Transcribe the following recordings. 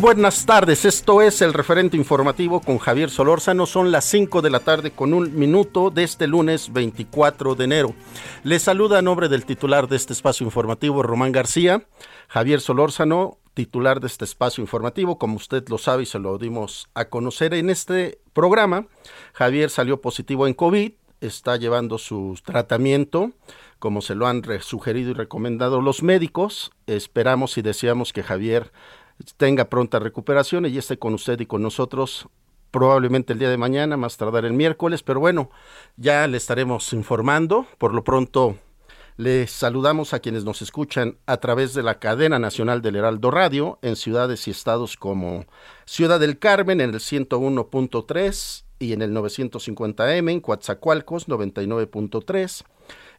Buenas tardes, esto es el referente informativo con Javier Solórzano, son las 5 de la tarde con un minuto de este lunes 24 de enero. Les saluda a nombre del titular de este espacio informativo, Román García, Javier Solórzano, titular de este espacio informativo, como usted lo sabe y se lo dimos a conocer en este programa. Javier salió positivo en COVID, está llevando su tratamiento como se lo han sugerido y recomendado los médicos. Esperamos y deseamos que Javier tenga pronta recuperación y esté con usted y con nosotros probablemente el día de mañana, más tardar el miércoles, pero bueno, ya le estaremos informando. Por lo pronto, les saludamos a quienes nos escuchan a través de la cadena nacional del Heraldo Radio en ciudades y estados como Ciudad del Carmen en el 101.3 y en el 950M, en Coatzacoalcos 99.3,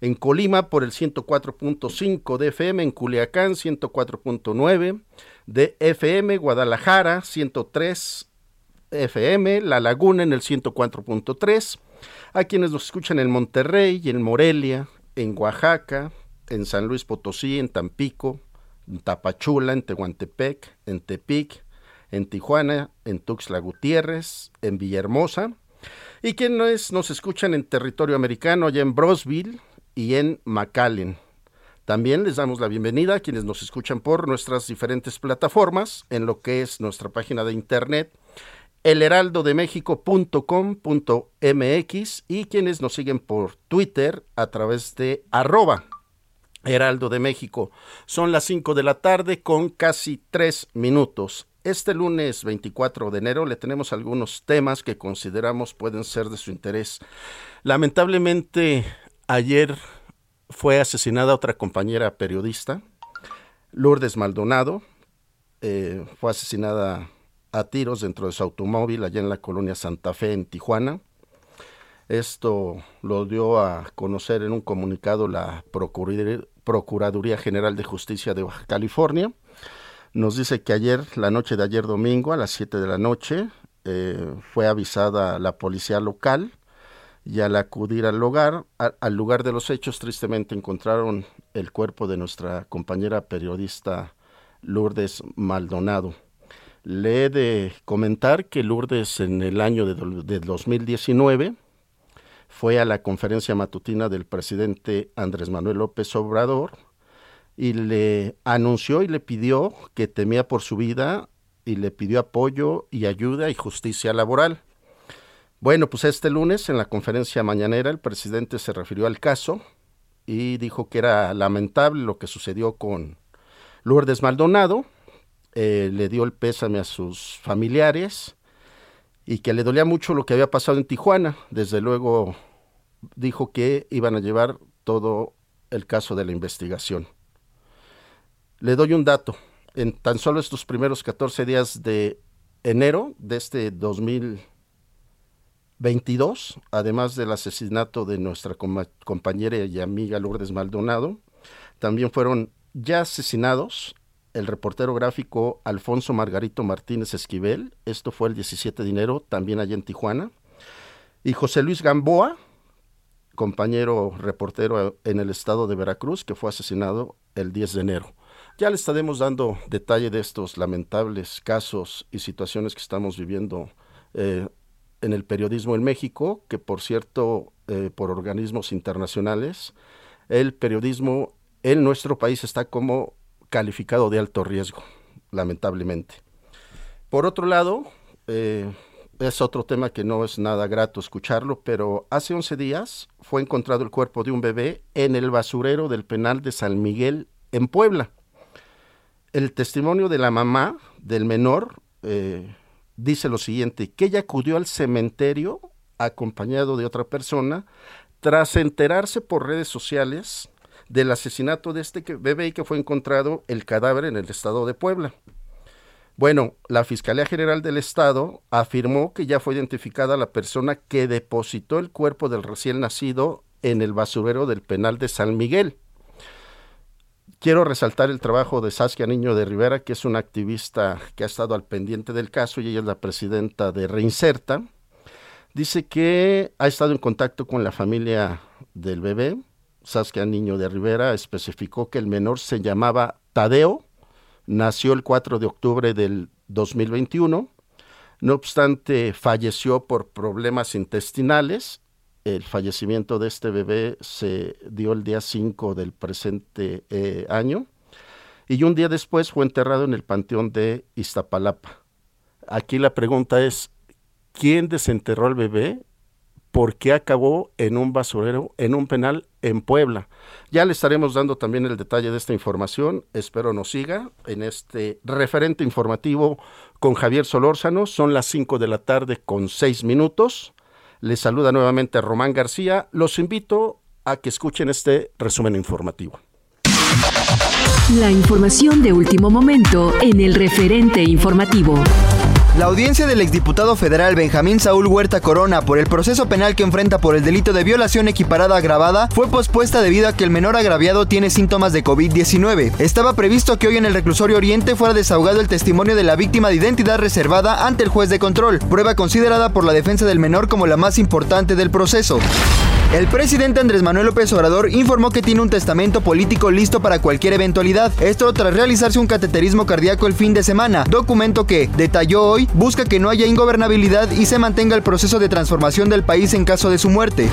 en Colima por el 104.5 de FM, en Culiacán 104.9 de FM, Guadalajara 103 FM, La Laguna en el 104.3, a quienes nos escuchan en Monterrey, en Morelia, en Oaxaca, en San Luis Potosí, en Tampico, en Tapachula, en Tehuantepec, en Tepic, en Tijuana, en Tuxtla Gutiérrez, en Villahermosa, y quienes nos escuchan en territorio americano, allá en Brosville y en McAllen. También les damos la bienvenida a quienes nos escuchan por nuestras diferentes plataformas en lo que es nuestra página de internet elheraldodemexico.com.mx y quienes nos siguen por Twitter a través de arroba Heraldo de México. Son las 5 de la tarde con casi 3 minutos. Este lunes 24 de enero le tenemos algunos temas que consideramos pueden ser de su interés. Lamentablemente ayer fue asesinada otra compañera periodista, Lourdes Maldonado, eh, fue asesinada a tiros dentro de su automóvil allá en la colonia Santa Fe, en Tijuana. Esto lo dio a conocer en un comunicado la Procuraduría General de Justicia de Baja California. Nos dice que ayer, la noche de ayer domingo, a las 7 de la noche, eh, fue avisada la policía local y al acudir al lugar, al lugar de los hechos, tristemente encontraron el cuerpo de nuestra compañera periodista Lourdes Maldonado. Le he de comentar que Lourdes en el año de, de 2019 fue a la conferencia matutina del presidente Andrés Manuel López Obrador y le anunció y le pidió que temía por su vida y le pidió apoyo y ayuda y justicia laboral. Bueno, pues este lunes en la conferencia mañanera el presidente se refirió al caso y dijo que era lamentable lo que sucedió con Lourdes Maldonado, eh, le dio el pésame a sus familiares y que le dolía mucho lo que había pasado en Tijuana. Desde luego dijo que iban a llevar todo el caso de la investigación. Le doy un dato. En tan solo estos primeros 14 días de enero de este 2000 22, además del asesinato de nuestra compañera y amiga Lourdes Maldonado, también fueron ya asesinados el reportero gráfico Alfonso Margarito Martínez Esquivel, esto fue el 17 de enero, también allá en Tijuana, y José Luis Gamboa, compañero reportero en el estado de Veracruz, que fue asesinado el 10 de enero. Ya le estaremos dando detalle de estos lamentables casos y situaciones que estamos viviendo eh, en el periodismo en México, que por cierto, eh, por organismos internacionales, el periodismo en nuestro país está como calificado de alto riesgo, lamentablemente. Por otro lado, eh, es otro tema que no es nada grato escucharlo, pero hace 11 días fue encontrado el cuerpo de un bebé en el basurero del penal de San Miguel en Puebla. El testimonio de la mamá del menor eh, dice lo siguiente, que ella acudió al cementerio acompañado de otra persona tras enterarse por redes sociales del asesinato de este bebé y que fue encontrado el cadáver en el estado de Puebla. Bueno, la Fiscalía General del Estado afirmó que ya fue identificada la persona que depositó el cuerpo del recién nacido en el basurero del penal de San Miguel. Quiero resaltar el trabajo de Saskia Niño de Rivera, que es una activista que ha estado al pendiente del caso y ella es la presidenta de Reinserta. Dice que ha estado en contacto con la familia del bebé. Saskia Niño de Rivera especificó que el menor se llamaba Tadeo, nació el 4 de octubre del 2021. No obstante, falleció por problemas intestinales. El fallecimiento de este bebé se dio el día 5 del presente eh, año y un día después fue enterrado en el panteón de Iztapalapa. Aquí la pregunta es, ¿quién desenterró al bebé? ¿Por qué acabó en un basurero, en un penal en Puebla. Ya le estaremos dando también el detalle de esta información. Espero nos siga en este referente informativo con Javier Solórzano. Son las 5 de la tarde con 6 minutos. Les saluda nuevamente Román García. Los invito a que escuchen este resumen informativo. La información de último momento en el referente informativo. La audiencia del exdiputado federal Benjamín Saúl Huerta Corona por el proceso penal que enfrenta por el delito de violación equiparada agravada fue pospuesta debido a que el menor agraviado tiene síntomas de COVID-19. Estaba previsto que hoy en el reclusorio Oriente fuera desahogado el testimonio de la víctima de identidad reservada ante el juez de control, prueba considerada por la defensa del menor como la más importante del proceso. El presidente Andrés Manuel López Obrador informó que tiene un testamento político listo para cualquier eventualidad, esto tras realizarse un cateterismo cardíaco el fin de semana, documento que, detalló hoy, busca que no haya ingobernabilidad y se mantenga el proceso de transformación del país en caso de su muerte.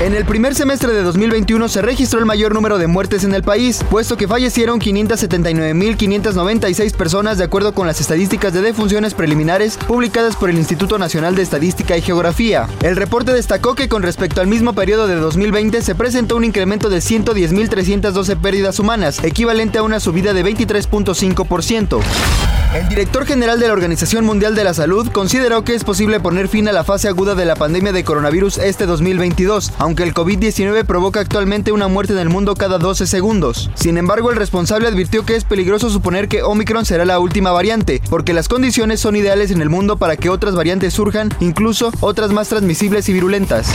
En el primer semestre de 2021 se registró el mayor número de muertes en el país, puesto que fallecieron 579.596 personas de acuerdo con las estadísticas de defunciones preliminares publicadas por el Instituto Nacional de Estadística y Geografía. El reporte destacó que con respecto al mismo periodo de 2020 se presentó un incremento de 110.312 pérdidas humanas, equivalente a una subida de 23.5%. El director general de la Organización Mundial de la Salud consideró que es posible poner fin a la fase aguda de la pandemia de coronavirus este 2022, aunque el COVID-19 provoca actualmente una muerte en el mundo cada 12 segundos. Sin embargo, el responsable advirtió que es peligroso suponer que Omicron será la última variante, porque las condiciones son ideales en el mundo para que otras variantes surjan, incluso otras más transmisibles y virulentas.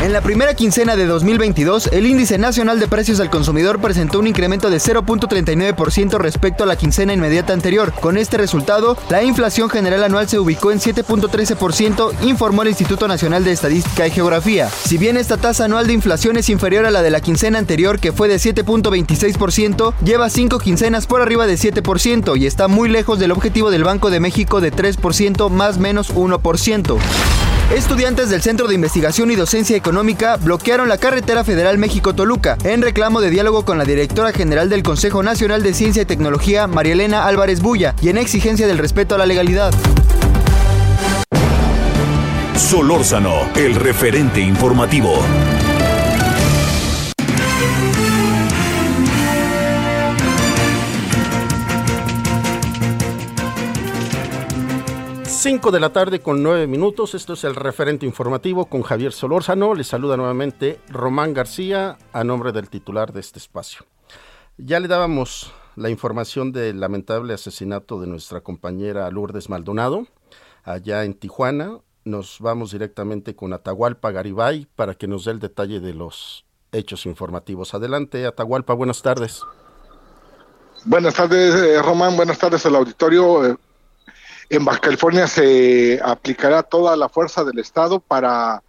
En la primera quincena de 2022, el índice nacional de precios al consumidor presentó un incremento de 0.39% respecto a la quincena inmediata anterior. Con este resultado, la inflación general anual se ubicó en 7.13%, informó el Instituto Nacional de Estadística y Geografía. Si bien esta tasa anual de inflación es inferior a la de la quincena anterior, que fue de 7.26%, lleva cinco quincenas por arriba de 7% y está muy lejos del objetivo del Banco de México de 3% más menos 1%. Estudiantes del Centro de Investigación y Docencia Económica bloquearon la carretera federal México-Toluca en reclamo de diálogo con la directora general del Consejo Nacional de Ciencia y Tecnología, María Elena Álvarez Bulla, y en exigencia del respeto a la legalidad. Solórzano, el referente informativo. 5 de la tarde con 9 minutos. Esto es el referente informativo con Javier Solórzano. Le saluda nuevamente Román García a nombre del titular de este espacio. Ya le dábamos la información del lamentable asesinato de nuestra compañera Lourdes Maldonado allá en Tijuana. Nos vamos directamente con Atahualpa Garibay para que nos dé el detalle de los hechos informativos. Adelante, Atahualpa, buenas tardes. Buenas tardes, eh, Román. Buenas tardes al auditorio. Eh, en Baja California se aplicará toda la fuerza del Estado para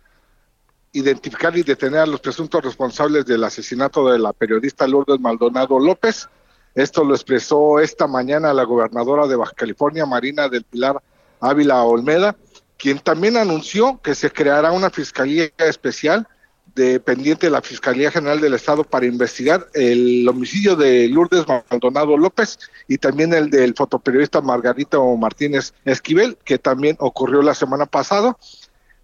identificar y detener a los presuntos responsables del asesinato de la periodista Lourdes Maldonado López. Esto lo expresó esta mañana la gobernadora de Baja California, Marina del Pilar Ávila Olmeda, quien también anunció que se creará una fiscalía especial dependiente de la Fiscalía General del Estado para investigar el homicidio de Lourdes Maldonado López y también el del fotoperiodista Margarito Martínez Esquivel, que también ocurrió la semana pasada.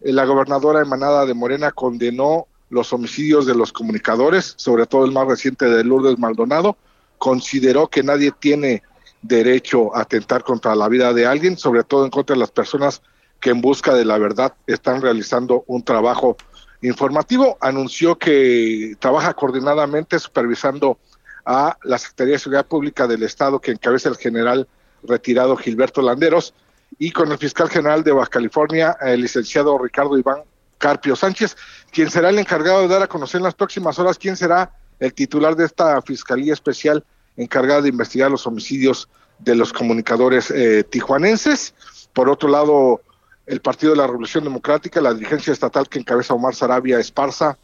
La gobernadora emanada de Morena condenó los homicidios de los comunicadores, sobre todo el más reciente de Lourdes Maldonado, consideró que nadie tiene derecho a atentar contra la vida de alguien, sobre todo en contra de las personas que en busca de la verdad están realizando un trabajo informativo anunció que trabaja coordinadamente supervisando a la Secretaría de Seguridad Pública del Estado que encabeza el general retirado Gilberto Landeros y con el fiscal general de Baja California, el licenciado Ricardo Iván Carpio Sánchez, quien será el encargado de dar a conocer en las próximas horas quién será el titular de esta Fiscalía Especial encargada de investigar los homicidios de los comunicadores eh, tijuanenses. Por otro lado, el Partido de la Revolución Democrática, la dirigencia estatal que encabeza Omar Sarabia Esparza,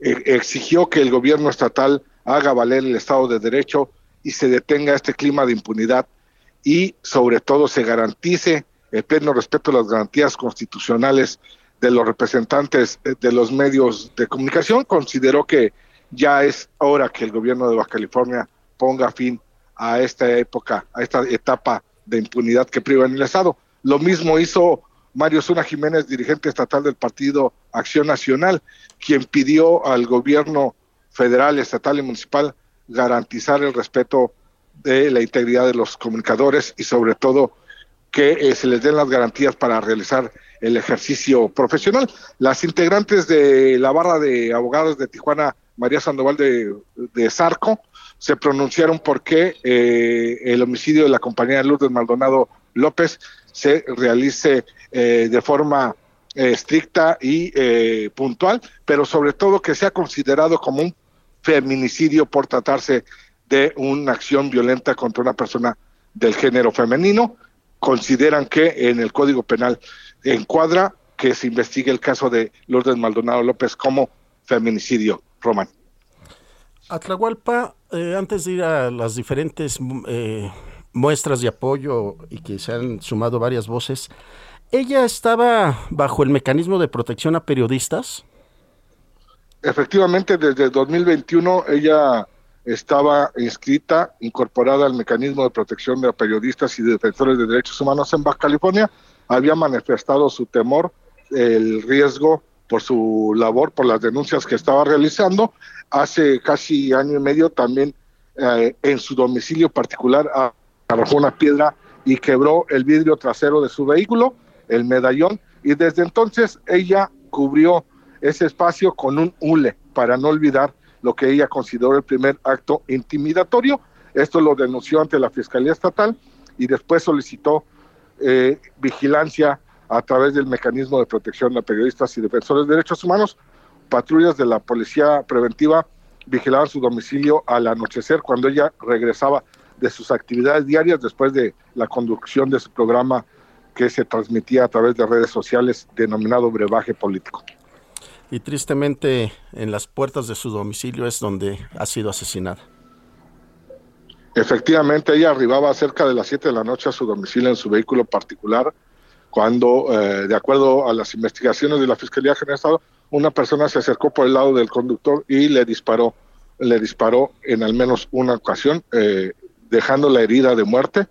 eh, exigió que el gobierno estatal haga valer el Estado de Derecho y se detenga este clima de impunidad y sobre todo se garantice el pleno respeto a las garantías constitucionales de los representantes eh, de los medios de comunicación. Consideró que ya es hora que el gobierno de Baja California ponga fin a esta época, a esta etapa de impunidad que priva en el Estado. Lo mismo hizo Mario Zuna Jiménez, dirigente estatal del Partido Acción Nacional, quien pidió al gobierno federal, estatal y municipal garantizar el respeto de la integridad de los comunicadores y sobre todo que eh, se les den las garantías para realizar el ejercicio profesional. Las integrantes de la barra de abogados de Tijuana, María Sandoval de, de Zarco, se pronunciaron porque eh, el homicidio de la compañera Lourdes Maldonado López se realice eh, de forma eh, estricta y eh, puntual, pero sobre todo que sea considerado como un feminicidio por tratarse de una acción violenta contra una persona del género femenino. Consideran que en el Código Penal encuadra que se investigue el caso de Lourdes Maldonado López como feminicidio, Román. Atlahualpa, antes de ir a las diferentes muestras de apoyo y que se han sumado varias voces, ¿Ella estaba bajo el mecanismo de protección a periodistas? Efectivamente, desde 2021 ella estaba inscrita, incorporada al mecanismo de protección de periodistas y defensores de derechos humanos en Baja California. Había manifestado su temor, el riesgo por su labor, por las denuncias que estaba realizando. Hace casi año y medio también eh, en su domicilio particular arrojó una piedra y quebró el vidrio trasero de su vehículo el medallón, y desde entonces ella cubrió ese espacio con un hule para no olvidar lo que ella consideró el primer acto intimidatorio. Esto lo denunció ante la Fiscalía Estatal y después solicitó eh, vigilancia a través del mecanismo de protección a periodistas y defensores de derechos humanos. Patrullas de la policía preventiva vigilaban su domicilio al anochecer cuando ella regresaba de sus actividades diarias después de la conducción de su programa que se transmitía a través de redes sociales denominado brebaje político. Y tristemente en las puertas de su domicilio es donde ha sido asesinada. Efectivamente, ella arribaba cerca de las 7 de la noche a su domicilio en su vehículo particular, cuando, eh, de acuerdo a las investigaciones de la Fiscalía General de Estado, una persona se acercó por el lado del conductor y le disparó, le disparó en al menos una ocasión, eh, dejando la herida de muerte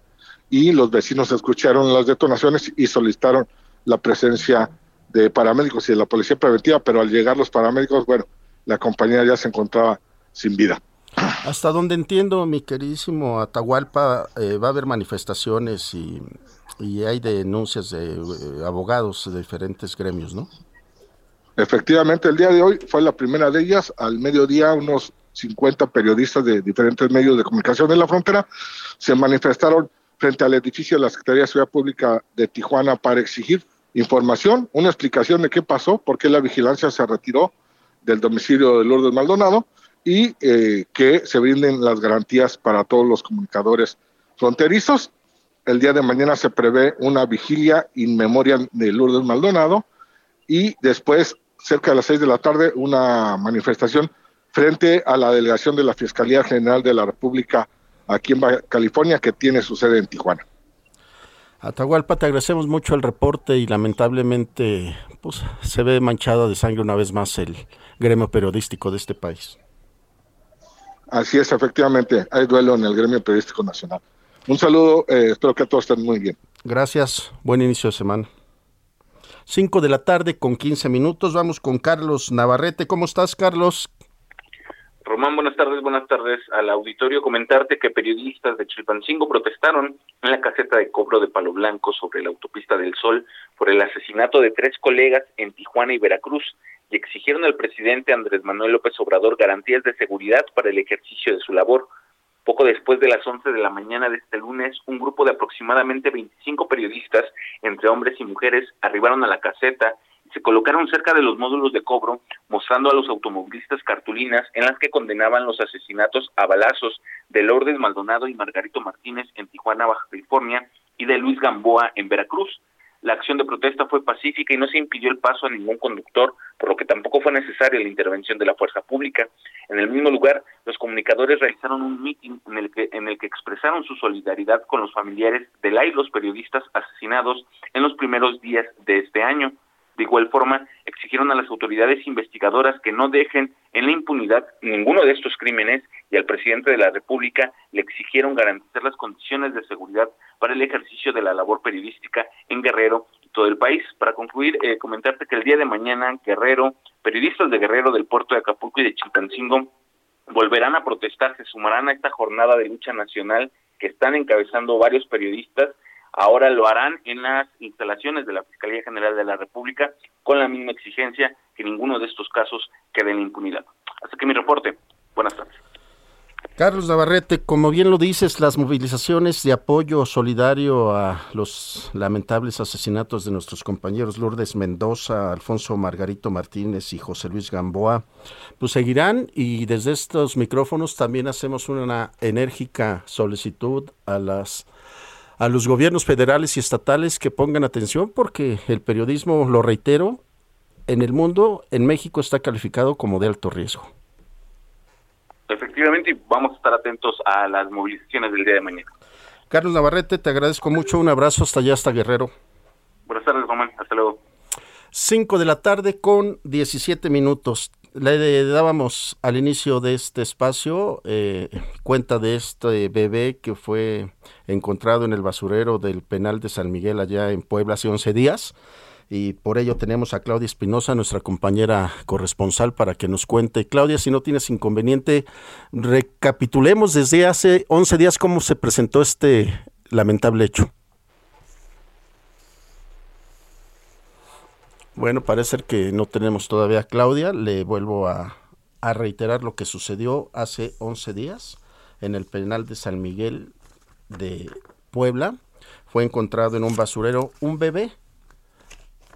y los vecinos escucharon las detonaciones y solicitaron la presencia de paramédicos y de la policía preventiva, pero al llegar los paramédicos, bueno, la compañía ya se encontraba sin vida. Hasta donde entiendo, mi queridísimo Atahualpa, eh, va a haber manifestaciones y, hay denuncias de eh, abogados de diferentes gremios, ¿no? Efectivamente, el día de hoy fue la primera de ellas. Al mediodía, unos 50 periodistas de diferentes medios de comunicación de la frontera se manifestaron frente al edificio de la Secretaría de Seguridad Pública de Tijuana para exigir información, una explicación de qué pasó, por qué la vigilancia se retiró del domicilio de Lourdes Maldonado y eh, que se brinden las garantías para todos los comunicadores fronterizos. El día de mañana se prevé una vigilia in memoriam de Lourdes Maldonado y después, cerca de las seis de la tarde, una manifestación frente a la delegación de la Fiscalía General de la República aquí en California, que tiene su sede en Tijuana. Atahualpa, te agradecemos mucho el reporte y lamentablemente pues, se ve manchado de sangre una vez más el gremio periodístico de este país. Así es, efectivamente, hay duelo en el gremio periodístico nacional. Un saludo, eh, espero que todos estén muy bien. Gracias, buen inicio de semana. 5 de la tarde con 15 minutos, vamos con Carlos Navarrete. ¿Cómo estás, Carlos? Román, buenas tardes, buenas tardes al auditorio. Comentarte que periodistas de Chilpancingo protestaron en la caseta de cobro de Palo Blanco sobre la autopista del Sol por el asesinato de tres colegas en Tijuana y Veracruz y exigieron al presidente Andrés Manuel López Obrador garantías de seguridad para el ejercicio de su labor. Poco después de las 11 de la mañana de este lunes, un grupo de aproximadamente 25 periodistas, entre hombres y mujeres, arribaron a la caseta se colocaron cerca de los módulos de cobro, mostrando a los automovilistas cartulinas en las que condenaban los asesinatos a balazos de Lourdes Maldonado y Margarito Martínez en Tijuana, Baja California, y de Luis Gamboa en Veracruz. La acción de protesta fue pacífica y no se impidió el paso a ningún conductor, por lo que tampoco fue necesaria la intervención de la fuerza pública. En el mismo lugar, los comunicadores realizaron un mitin en el que, en el que expresaron su solidaridad con los familiares de la y los periodistas asesinados en los primeros días de este año. De igual forma, exigieron a las autoridades investigadoras que no dejen en la impunidad ninguno de estos crímenes y al presidente de la República le exigieron garantizar las condiciones de seguridad para el ejercicio de la labor periodística en Guerrero y todo el país. Para concluir, eh, comentarte que el día de mañana Guerrero, periodistas de Guerrero del puerto de Acapulco y de Chilpancingo volverán a protestar, se sumarán a esta jornada de lucha nacional que están encabezando varios periodistas Ahora lo harán en las instalaciones de la Fiscalía General de la República con la misma exigencia que ninguno de estos casos quede en impunidad. Hasta que mi reporte. Buenas tardes. Carlos Navarrete, como bien lo dices, las movilizaciones de apoyo solidario a los lamentables asesinatos de nuestros compañeros Lourdes Mendoza, Alfonso Margarito Martínez y José Luis Gamboa, pues seguirán y desde estos micrófonos también hacemos una enérgica solicitud a las a los gobiernos federales y estatales que pongan atención porque el periodismo, lo reitero, en el mundo, en México está calificado como de alto riesgo. Efectivamente, vamos a estar atentos a las movilizaciones del día de mañana. Carlos Navarrete, te agradezco mucho. Un abrazo hasta allá, hasta Guerrero. Buenas tardes, Román. Hasta luego. 5 de la tarde con 17 minutos le dábamos al inicio de este espacio eh, cuenta de este bebé que fue encontrado en el basurero del penal de San Miguel allá en Puebla hace 11 días y por ello tenemos a Claudia Espinosa, nuestra compañera corresponsal, para que nos cuente. Claudia, si no tienes inconveniente, recapitulemos desde hace 11 días cómo se presentó este lamentable hecho. Bueno, parece que no tenemos todavía a Claudia. Le vuelvo a, reiterar lo que sucedió hace 11 días en el penal de San Miguel de Puebla. Fue encontrado en un basurero un bebé,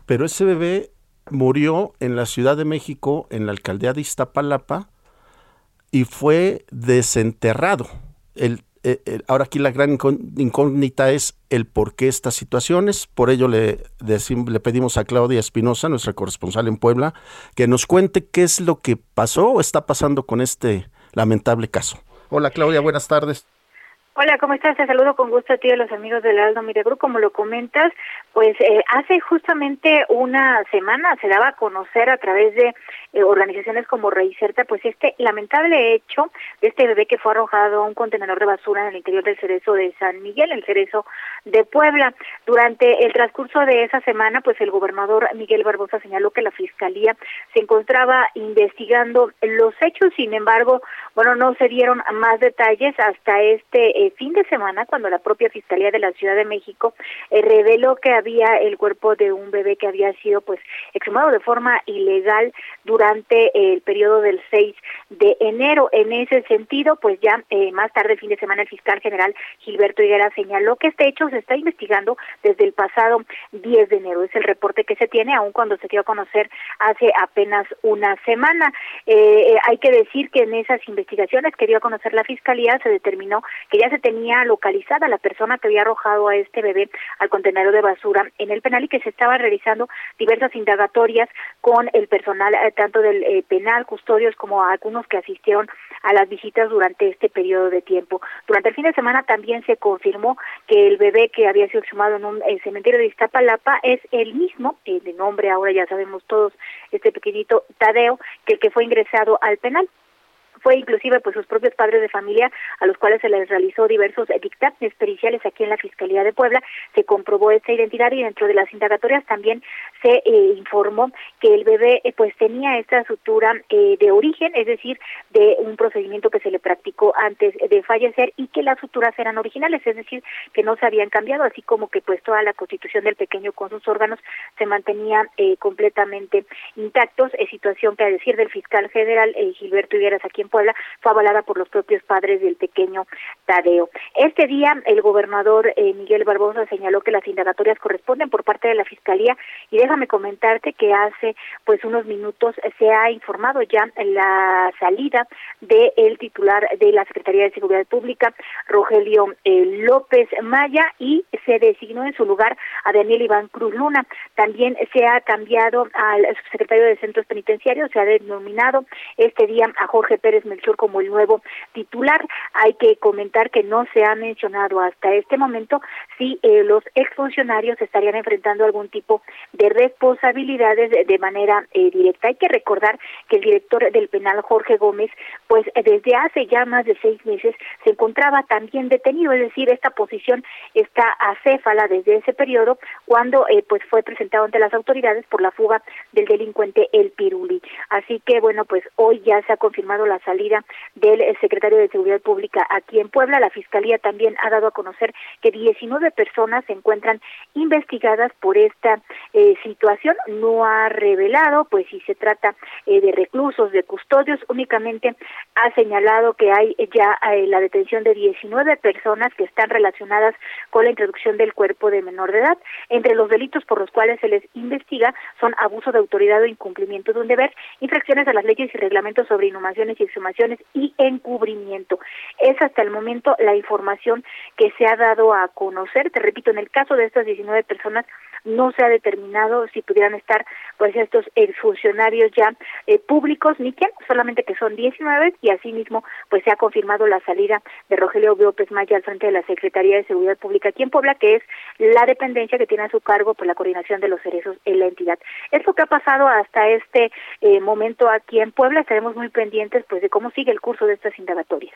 pero ese bebé murió en la Ciudad de México, en la alcaldía de Iztapalapa, y fue desenterrado. El eh, eh, ahora aquí la gran incógnita es el por qué estas situaciones. Por ello le, le pedimos a Claudia Espinosa, nuestra corresponsal en Puebla, que nos cuente qué es lo que pasó o está pasando con este lamentable caso. Hola Claudia, buenas tardes. Hola, ¿cómo estás? Te saludo con gusto a ti y a los amigos del Aldo Miregru. Como lo comentas, pues eh, hace justamente una semana se daba a conocer a través de eh, organizaciones como Reicerta, pues este lamentable hecho de este bebé que fue arrojado a un contenedor de basura en el interior del cerezo de San Miguel, el cerezo de Puebla. Durante el transcurso de esa semana, pues el gobernador Miguel Barbosa señaló que la fiscalía se encontraba investigando los hechos, sin embargo, bueno, no se dieron más detalles hasta este este fin de semana cuando la propia Fiscalía de la Ciudad de México eh, reveló que había el cuerpo de un bebé que había sido pues exhumado de forma ilegal durante el periodo del 6 de enero. En ese sentido, pues ya eh, más tarde el fin de semana el fiscal general Gilberto Higuera señaló que este hecho se está investigando desde el pasado 10 de enero. Es el reporte que se tiene, aun cuando se dio a conocer hace apenas una semana. Eh, hay que decir que en esas investigaciones que dio a conocer la fiscalía se determinó que ya se tenía localizada la persona que había arrojado a este bebé al contenedor de basura en el penal y que se estaban realizando diversas indagatorias con el personal eh, tanto del eh, penal, custodios como algunos que asistieron a las visitas durante este periodo de tiempo. Durante el fin de semana también se confirmó que el bebé que había sido exhumado en un eh, cementerio de Iztapalapa es el mismo, de nombre ahora ya sabemos todos, este pequeñito Tadeo, que el que fue ingresado al penal fue inclusive pues sus propios padres de familia a los cuales se les realizó diversos dictámenes periciales aquí en la Fiscalía de Puebla, se comprobó esta identidad y dentro de las indagatorias también se eh, informó que el bebé eh, pues tenía esta sutura eh, de origen, es decir, de un procedimiento que se le practicó antes de fallecer y que las suturas eran originales, es decir, que no se habían cambiado, así como que pues toda la constitución del pequeño con sus órganos se mantenía completamente intactos, es situación que a decir del fiscal general Gilberto Higueras aquí en Puebla fue avalada por los propios padres del pequeño Tadeo. Este día el gobernador eh, Miguel Barbosa señaló que las indagatorias corresponden por parte de la Fiscalía y déjame comentarte que hace pues unos minutos se ha informado ya la salida del el titular de la Secretaría de Seguridad Pública, Rogelio eh, López Maya, y se designó en su lugar a Daniel Iván Cruz Luna. También se ha cambiado al subsecretario de Centros Penitenciarios, se ha denominado este día a Jorge Pérez Melchor como el nuevo titular. Hay que comentar que no se ha mencionado hasta este momento si eh, los exfuncionarios estarían enfrentando algún tipo de responsabilidades de, manera eh, directa. Hay que recordar que el director del penal, Jorge Gómez, pues desde hace ya más de seis meses se encontraba también detenido, es decir, esta posición está acéfala desde ese periodo cuando eh, pues fue presentado ante las autoridades por la fuga del delincuente El Piruli. Así que bueno, pues hoy ya se ha confirmado la salida del eh, secretario de Seguridad Pública aquí en Puebla. La Fiscalía también ha dado a conocer que 19 personas se encuentran investigadas por esta eh, situación. No ha revelado, pues, si se trata eh, de reclusos, de custodios, únicamente ha señalado que hay ya la detención de 19 personas que están relacionadas con la introducción del cuerpo de menor de edad. Entre los delitos por los cuales se les investiga son abuso de autoridad o incumplimiento de un deber, infracciones a las leyes y reglamentos sobre inhumaciones y y encubrimiento. Es hasta el momento la información que se ha dado a conocer. Te repito, en el caso de estas 19 personas no se ha determinado si pudieran estar pues estos exfuncionarios ya eh, públicos ni quién, solamente que son 19 y asimismo pues se ha confirmado la salida de Rogelio López Maya al frente de la Secretaría de Seguridad Pública aquí en Puebla, que es la dependencia que tiene a su cargo por la coordinación de los cerezos en la entidad. Es lo que ha pasado hasta este eh, momento aquí en Puebla, estaremos muy pendientes pues de cómo sigue el curso de estas indagatorias.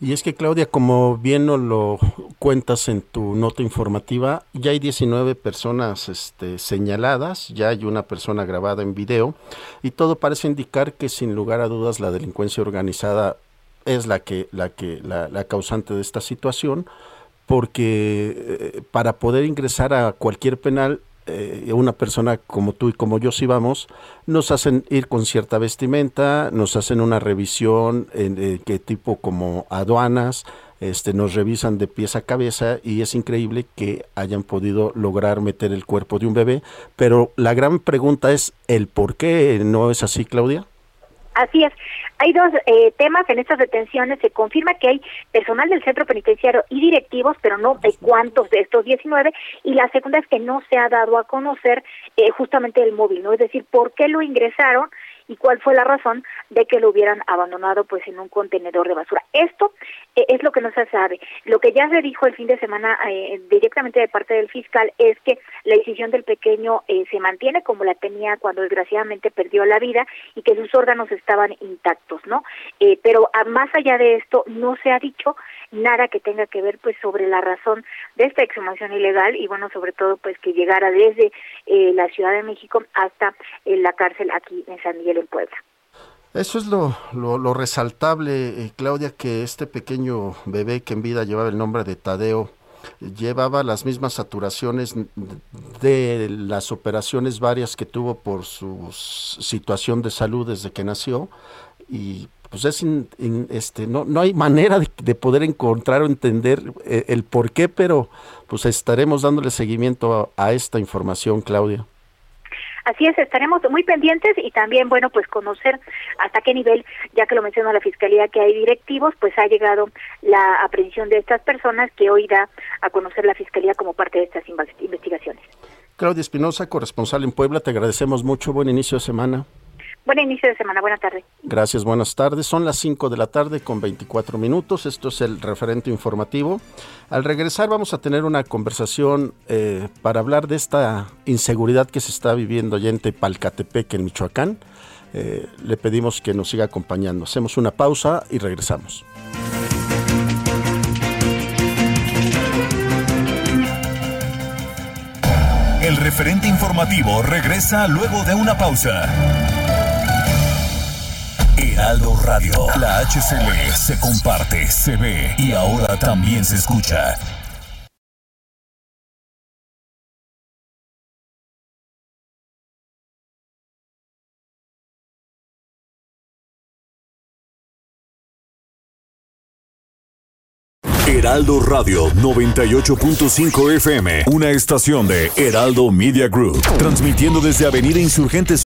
Y es que Claudia, como bien nos lo cuentas en tu nota informativa, ya hay 19 personas este, señaladas, ya hay una persona grabada en video y todo parece indicar que sin lugar a dudas la delincuencia organizada es la que la que la, la causante de esta situación porque eh, para poder ingresar a cualquier penal eh, una persona como tú y como yo si vamos, nos hacen ir con cierta vestimenta, nos hacen una revisión en eh, qué tipo como aduanas, este, nos revisan de pies a cabeza y es increíble que hayan podido lograr meter el cuerpo de un bebé, pero la gran pregunta es el por qué no es así, Claudia. Así es. Hay dos eh, temas en estas detenciones. Se confirma que hay personal del centro penitenciario y directivos, pero no de cuántos de estos 19. Y la segunda es que no se ha dado a conocer eh, justamente el móvil, ¿no? Es decir, por qué lo ingresaron y cuál fue la razón de que lo hubieran abandonado pues en un contenedor de basura. Esto eh, es lo que no se sabe. Lo que ya se dijo el fin de semana eh, directamente de parte del fiscal es que la decisión del pequeño eh, se mantiene como la tenía cuando desgraciadamente perdió la vida y que sus órganos estaban intactos, ¿no? pero más allá de esto no se ha dicho nada que tenga que ver pues sobre la razón de esta exhumación ilegal y bueno sobre todo pues que llegara desde la Ciudad de México hasta la cárcel aquí en San Miguel en Puebla. Eso es lo, lo, resaltable, eh, Claudia, que este pequeño bebé que en vida llevaba el nombre de Tadeo, llevaba las mismas saturaciones de las operaciones varias que tuvo por su situación de salud desde que nació y pues es este no no hay manera de, poder encontrar o entender eh, el, por qué pero pues estaremos dándole seguimiento a esta información Claudia Así es, estaremos muy pendientes y también, bueno, pues conocer hasta qué nivel, ya que lo menciona la Fiscalía, que hay directivos, pues ha llegado la aprehensión de estas personas que hoy da a conocer la Fiscalía como parte de estas investigaciones. Claudia Espinosa, corresponsal en Puebla, te agradecemos mucho. Buen inicio de semana. Buen inicio de semana, buenas tardes. Gracias, buenas tardes. Son las 5 de la tarde con 24 minutos. Esto es el referente informativo. Al regresar vamos a tener una conversación eh, para hablar de esta inseguridad que se está viviendo allá en Tepalcatepec, en Michoacán. Eh, le pedimos que nos siga acompañando. Hacemos una pausa y regresamos. El referente informativo regresa luego de una pausa. Heraldo Radio. La HCL se comparte, se ve y ahora también se escucha. Heraldo Radio 98.5 FM, una estación de Heraldo Media Group, transmitiendo desde Avenida Insurgentes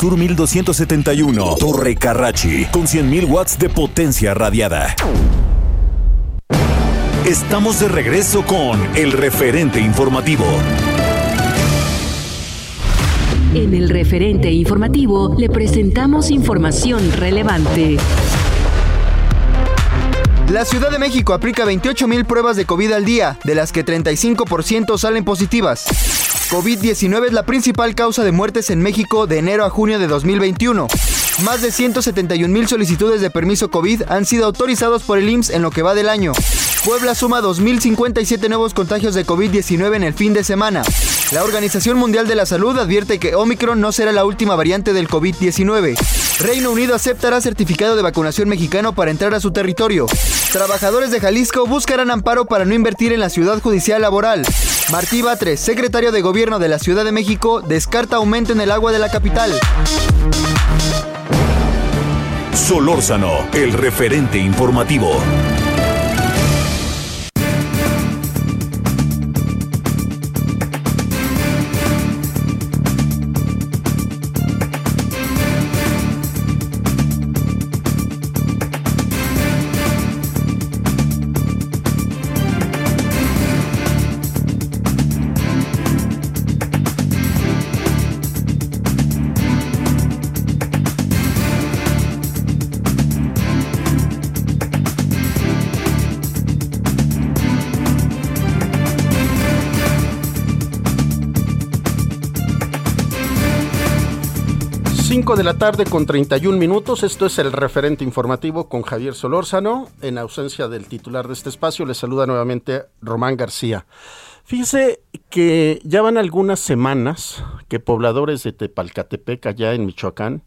Sur 1271, Torre Carrachi, con 100.000 watts de potencia radiada. Estamos de regreso con el referente informativo. En el referente informativo le presentamos información relevante. La Ciudad de México aplica 28 mil pruebas de COVID al día, de las que 35% salen positivas. COVID-19 es la principal causa de muertes en México de enero a junio de 2021. Más de 171 mil solicitudes de permiso COVID han sido autorizados por el IMSS en lo que va del año. Puebla suma 2.057 nuevos contagios de COVID-19 en el fin de semana. La Organización Mundial de la Salud advierte que Omicron no será la última variante del COVID-19. Reino Unido aceptará certificado de vacunación mexicano para entrar a su territorio. Trabajadores de Jalisco buscarán amparo para no invertir en la ciudad judicial laboral. Martí Batres, secretario de Gobierno de la Ciudad de México, descarta aumento en el agua de la capital. Solórzano, el referente informativo. 5 de la tarde con 31 minutos. Esto es el referente informativo con Javier Solórzano. En ausencia del titular de este espacio, le saluda nuevamente Román García. Fíjese que ya van algunas semanas que pobladores de Tepalcatepec, allá en Michoacán,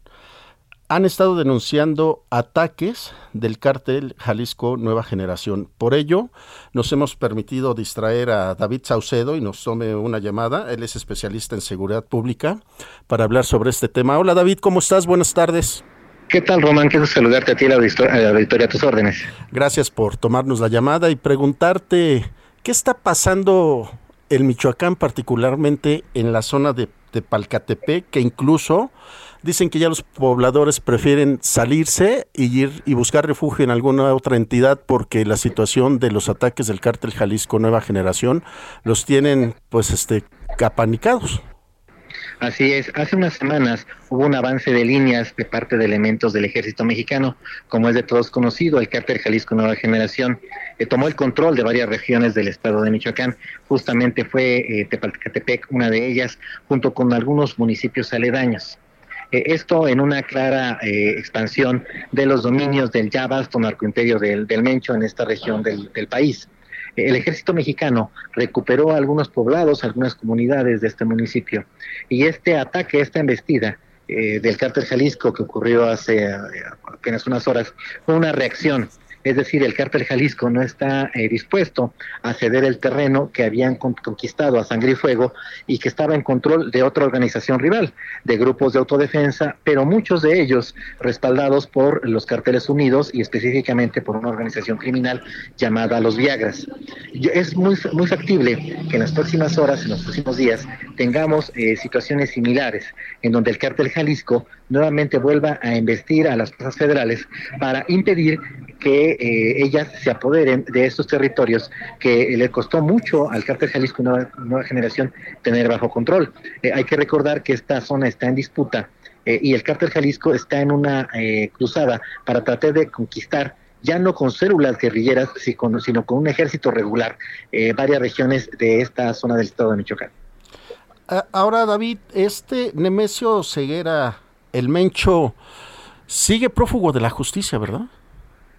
han estado denunciando ataques del cártel Jalisco Nueva Generación. Por ello, nos hemos permitido distraer a David Saucedo y nos tome una llamada. Él es especialista en seguridad pública para hablar sobre este tema. Hola David, ¿cómo estás? Buenas tardes. ¿Qué tal, Román? Quiero saludarte a ti, la auditoría, a tus órdenes. Gracias por tomarnos la llamada y preguntarte, ¿qué está pasando en Michoacán, particularmente en la zona de, de Palcatepec, que incluso Dicen que ya los pobladores prefieren salirse y ir y buscar refugio en alguna otra entidad porque la situación de los ataques del cártel Jalisco Nueva Generación los tienen pues este apanicados. Así es, hace unas semanas hubo un avance de líneas de parte de elementos del ejército mexicano, como es de todos conocido, el cártel Jalisco Nueva Generación eh, tomó el control de varias regiones del estado de Michoacán, justamente fue eh, Tepalcatepec una de ellas, junto con algunos municipios aledaños. Eh, esto en una clara eh, expansión de los dominios del ya vasto narcoimperio del, del Mencho en esta región del, del país el ejército mexicano recuperó algunos poblados, algunas comunidades de este municipio. Y este ataque, esta embestida eh, del cártel Jalisco que ocurrió hace eh, apenas unas horas, fue una reacción es decir, el cártel Jalisco no está eh, dispuesto a ceder el terreno que habían conquistado a sangre y fuego y que estaba en control de otra organización rival, de grupos de autodefensa, pero muchos de ellos respaldados por los carteles unidos y específicamente por una organización criminal llamada Los Viagras. Es muy, muy factible que en las próximas horas, en los próximos días, tengamos eh, situaciones similares en donde el cártel Jalisco nuevamente vuelva a investir a las fuerzas federales para impedir que eh, ellas se apoderen de estos territorios que le costó mucho al cártel Jalisco Nueva, nueva Generación tener bajo control. Eh, hay que recordar que esta zona está en disputa eh, y el cártel Jalisco está en una cruzada para tratar de conquistar ya no con células guerrilleras, sino con un ejército regular, varias regiones de esta zona del estado de Michoacán. Ahora, David, este Nemesio Ceguera, el Mencho, sigue prófugo de la justicia, ¿verdad?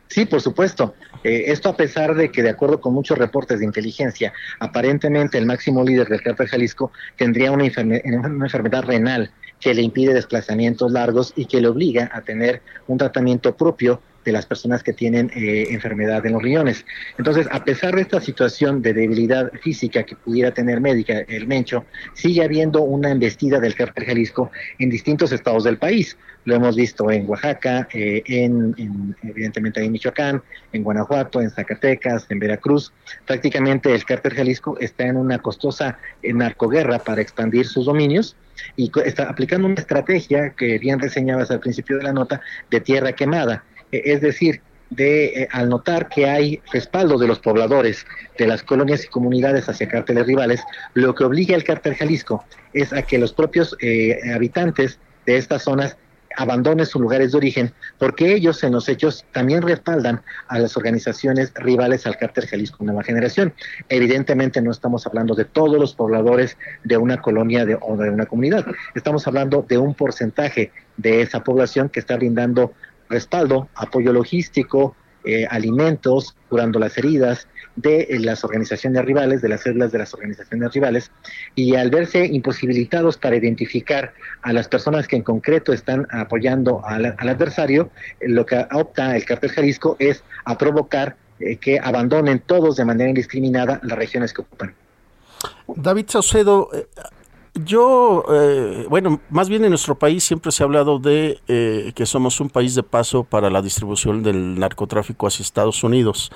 Sí, por supuesto. Eh, esto a pesar de que, de acuerdo con muchos reportes de inteligencia, aparentemente el máximo líder del cártel Jalisco tendría una, una enfermedad renal que le impide desplazamientos largos y que le obliga a tener un tratamiento propio de las personas que tienen eh, enfermedad en los riñones. Entonces, a pesar de esta situación de debilidad física que pudiera tener médica el Mencho, sigue habiendo una embestida del cártel Jalisco en distintos estados del país. Lo hemos visto en Oaxaca, eh, en, evidentemente en Michoacán, en Guanajuato, en Zacatecas, en Veracruz. Prácticamente el cártel Jalisco está en una costosa eh, narcoguerra para expandir sus dominios y está aplicando una estrategia que bien reseñabas al principio de la nota de tierra quemada es decir, de eh, al notar que hay respaldo de los pobladores de las colonias y comunidades hacia cárteles rivales, lo que obliga al cártel Jalisco es a que los propios eh, habitantes de estas zonas abandonen sus lugares de origen, porque ellos en los hechos también respaldan a las organizaciones rivales al cártel Jalisco Nueva Generación. Evidentemente no estamos hablando de todos los pobladores de una colonia de, o de una comunidad, estamos hablando de un porcentaje de esa población que está brindando respaldo, apoyo logístico, eh, alimentos, curando las heridas de eh, las organizaciones rivales, de las células de las organizaciones rivales, y al verse imposibilitados para identificar a las personas que en concreto están apoyando al, adversario, eh, lo que opta el cártel Jalisco es a provocar que abandonen todos de manera indiscriminada las regiones que ocupan. David Saucedo, yo, eh, bueno, más bien en nuestro país siempre se ha hablado de eh, que somos un país de paso para la distribución del narcotráfico hacia Estados Unidos.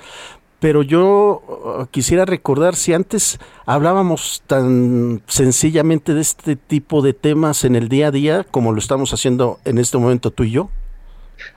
Pero yo uh, quisiera recordar si antes hablábamos tan sencillamente de este tipo de temas en el día a día como lo estamos haciendo en este momento tú y yo.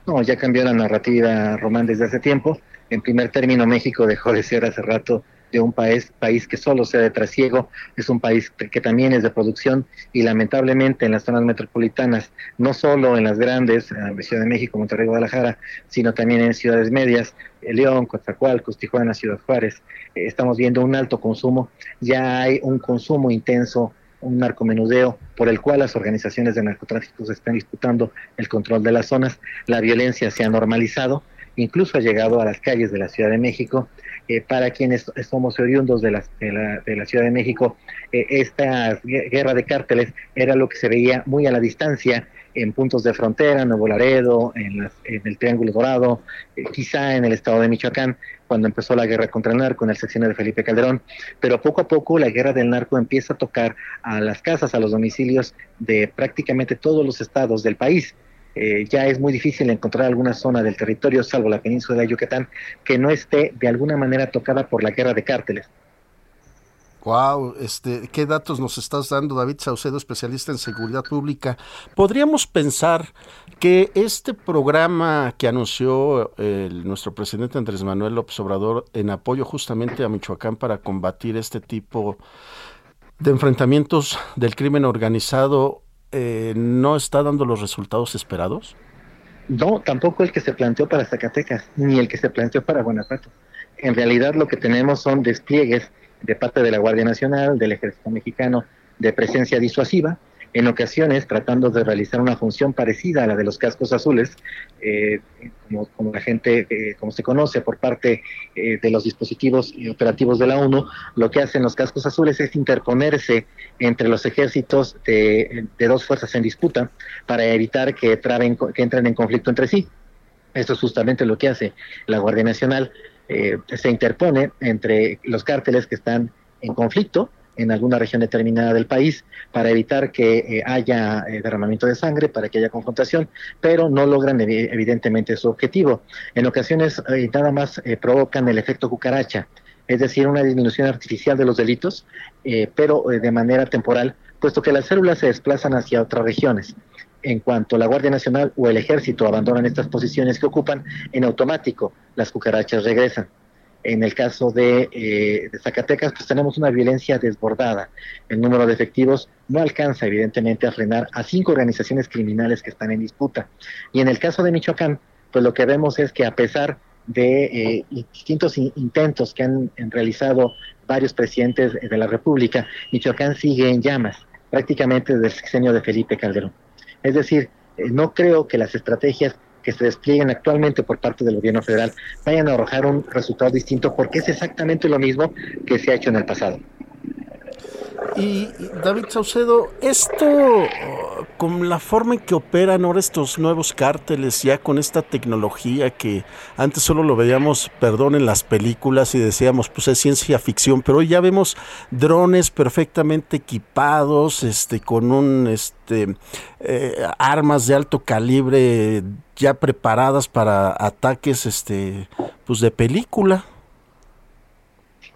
No, ya cambió la narrativa, Román, desde hace tiempo. En primer término, México dejó de ser hace rato de un país, país que solo sea de trasiego, es un país que también es de producción y lamentablemente en las zonas metropolitanas, no solo en las grandes, eh, Ciudad de México, Monterrey, Guadalajara, sino también en ciudades medias, eh, León, Coatzacoalcos, Tijuana, Ciudad Juárez, eh, estamos viendo un alto consumo, ya hay un consumo intenso un narcomenudeo por el cual las organizaciones de narcotráfico se están disputando el control de las zonas, la violencia se ha normalizado, incluso ha llegado a las calles de la Ciudad de México eh, para quienes somos oriundos de la, de la, Ciudad de México, eh, esta guerra de cárteles era lo que se veía muy a la distancia en puntos de frontera, Nuevo Laredo, en, el Triángulo Dorado, eh, quizá en el estado de Michoacán, cuando empezó la guerra contra el narco en el sección de Felipe Calderón. Pero poco a poco la guerra del narco empieza a tocar a las casas, a los domicilios de prácticamente todos los estados del país. Eh, ya es muy difícil encontrar alguna zona del territorio, salvo la península de Yucatán, que no esté de alguna manera tocada por la guerra de cárteles. Wow, este, qué datos nos estás dando, David Saucedo, especialista en seguridad pública. Podríamos pensar que este programa que anunció nuestro presidente Andrés Manuel López Obrador en apoyo justamente a Michoacán para combatir este tipo de enfrentamientos del crimen organizado eh, no está dando los resultados esperados? No, tampoco el que se planteó para Zacatecas, ni el que se planteó para Guanajuato. En realidad lo que tenemos son despliegues de parte de la Guardia Nacional, del Ejército Mexicano, de presencia disuasiva, en ocasiones tratando de realizar una función parecida a la de los cascos azules, eh, como, la gente, eh, como se conoce por parte eh, de los dispositivos operativos de la ONU, lo que hacen los cascos azules es interponerse entre los ejércitos de, dos fuerzas en disputa para evitar que, traben, que entren en conflicto entre sí. Esto es justamente lo que hace la Guardia Nacional, se interpone entre los cárteles que están en conflicto, en alguna región determinada del país para evitar que eh, haya eh, derramamiento de sangre, para que haya confrontación, pero no logran evidentemente su objetivo. En ocasiones eh, nada más provocan el efecto cucaracha, es decir, una disminución artificial de los delitos, pero de manera temporal, puesto que las células se desplazan hacia otras regiones. En cuanto la Guardia Nacional o el Ejército abandonan estas posiciones que ocupan, en automático las cucarachas regresan. En el caso eh, de, Zacatecas, pues tenemos una violencia desbordada. El número de efectivos no alcanza, evidentemente, a frenar a cinco organizaciones criminales que están en disputa. Y en el caso de Michoacán, pues lo que vemos es que a pesar de eh, distintos intentos que han, realizado varios presidentes de la República, Michoacán sigue en llamas, prácticamente desde el sexenio de Felipe Calderón. Es decir, eh, no creo que las estrategias que se desplieguen actualmente por parte del gobierno federal vayan a arrojar un resultado distinto porque es exactamente lo mismo que se ha hecho en el pasado. Y David Saucedo, esto con la forma en que operan ahora estos nuevos cárteles, ya con esta tecnología que antes solo lo veíamos, perdón, en las películas y decíamos, pues es ciencia ficción, pero hoy ya vemos drones perfectamente equipados, este, con un, este, eh, armas de alto calibre ya preparadas para ataques, este, pues de película.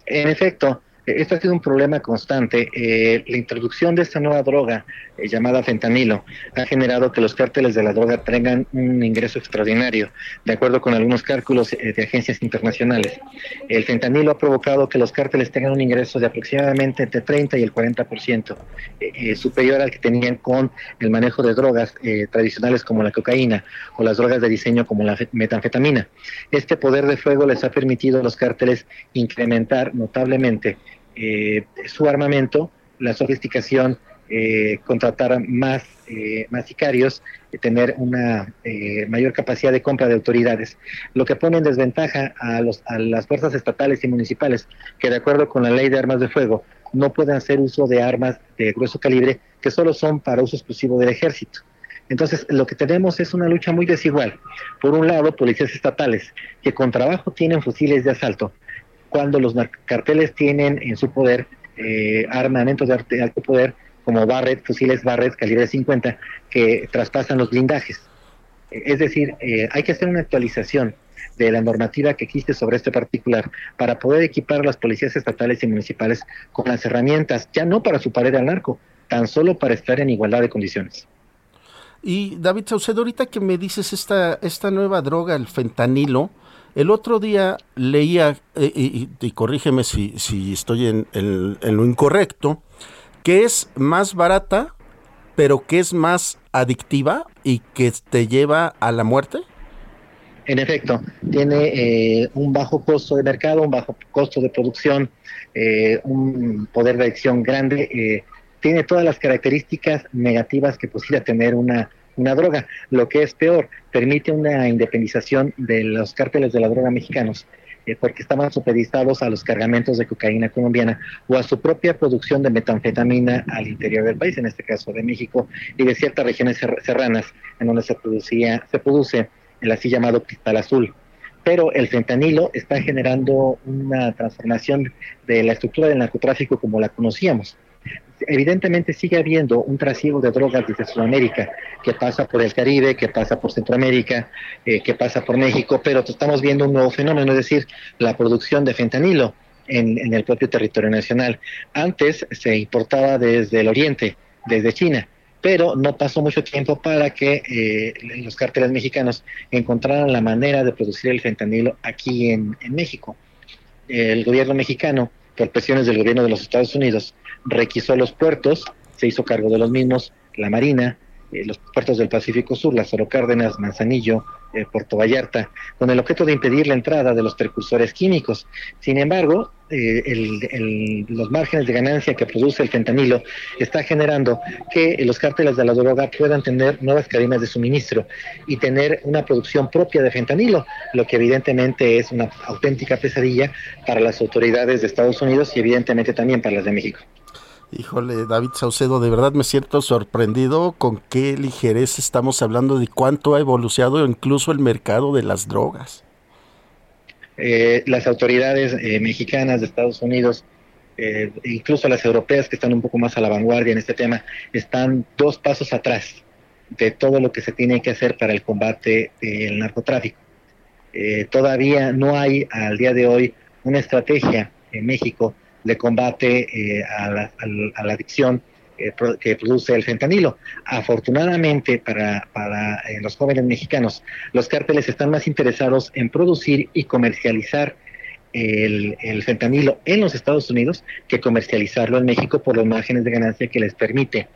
En efecto, esto ha sido un problema constante. Eh, la introducción de esta nueva droga eh, llamada fentanilo ha generado que los cárteles de la droga tengan un ingreso extraordinario, de acuerdo con algunos cálculos eh, de agencias internacionales. El fentanilo ha provocado que los cárteles tengan un ingreso de aproximadamente entre 30 y el 40%, superior al que tenían con el manejo de drogas tradicionales como la cocaína o las drogas de diseño como la metanfetamina. Este poder de fuego les ha permitido a los cárteles incrementar notablemente eh, su armamento, la sofisticación, eh, contratar más, eh, más sicarios, tener una mayor capacidad de compra de autoridades, lo que pone en desventaja a, los, a las fuerzas estatales y municipales que de acuerdo con la ley de armas de fuego no pueden hacer uso de armas de grueso calibre que solo son para uso exclusivo del ejército. Entonces, lo que tenemos es una lucha muy desigual. Por un lado, policías estatales que con trabajo tienen fusiles de asalto, cuando los carteles tienen en su poder eh, armamentos de alto poder como Barrett, fusiles Barrett calibre 50 que traspasan los blindajes. Es decir, eh, hay que hacer una actualización de la normativa que existe sobre este particular para poder equipar a las policías estatales y municipales con las herramientas, ya no para su pared al narco, tan solo para estar en igualdad de condiciones. Y David Saucedo, ahorita que me dices esta, esta nueva droga, el fentanilo, el otro día leía, eh, y, corrígeme si, estoy en, lo incorrecto, que es más barata, pero que es más adictiva y que te lleva a la muerte. En efecto, tiene eh, un bajo costo de mercado, un bajo costo de producción, eh, un poder de adicción grande, tiene todas las características negativas que pudiera tener una una droga. Lo que es peor, permite una independización de los cárteles de la droga mexicanos, eh, porque estaban supeditados a los cargamentos de cocaína colombiana o a su propia producción de metanfetamina al interior del país, en este caso de México, y de ciertas regiones serranas en donde se producía, se produce el así llamado cristal azul. Pero el fentanilo está generando una transformación de la estructura del narcotráfico como la conocíamos evidentemente sigue habiendo un trasiego de drogas desde Sudamérica, que pasa por el Caribe, que pasa por Centroamérica, eh, que pasa por México, pero estamos viendo un nuevo fenómeno, es decir, la producción de fentanilo en, el propio territorio nacional. Antes se importaba desde el oriente, desde China, pero no pasó mucho tiempo para que eh, los cárteles mexicanos encontraran la manera de producir el fentanilo aquí en México. El gobierno mexicano, por presiones del gobierno de los Estados Unidos, requisó los puertos, se hizo cargo de los mismos, la Marina, eh, los puertos del Pacífico Sur, Lázaro Cárdenas, Manzanillo, eh, Puerto Vallarta, con el objeto de impedir la entrada de los precursores químicos. Sin embargo, eh, los márgenes de ganancia que produce el fentanilo está generando que los cárteles de la droga puedan tener nuevas cadenas de suministro y tener una producción propia de fentanilo, lo que evidentemente es una auténtica pesadilla para las autoridades de Estados Unidos y evidentemente también para las de México. Híjole, David Saucedo, de verdad me siento sorprendido con qué ligereza estamos hablando de cuánto ha evolucionado incluso el mercado de las drogas. Eh, las autoridades eh, mexicanas de Estados Unidos, eh, incluso las europeas que están un poco más a la vanguardia en este tema, están dos pasos atrás de todo lo que se tiene que hacer para el combate del narcotráfico. todavía no hay al día de hoy una estrategia en México de combate eh, a, la, adicción eh, que produce el fentanilo. Afortunadamente para, para eh, los jóvenes mexicanos, los cárteles están más interesados en producir y comercializar el, fentanilo en los Estados Unidos que comercializarlo en México por los márgenes de ganancia que les permite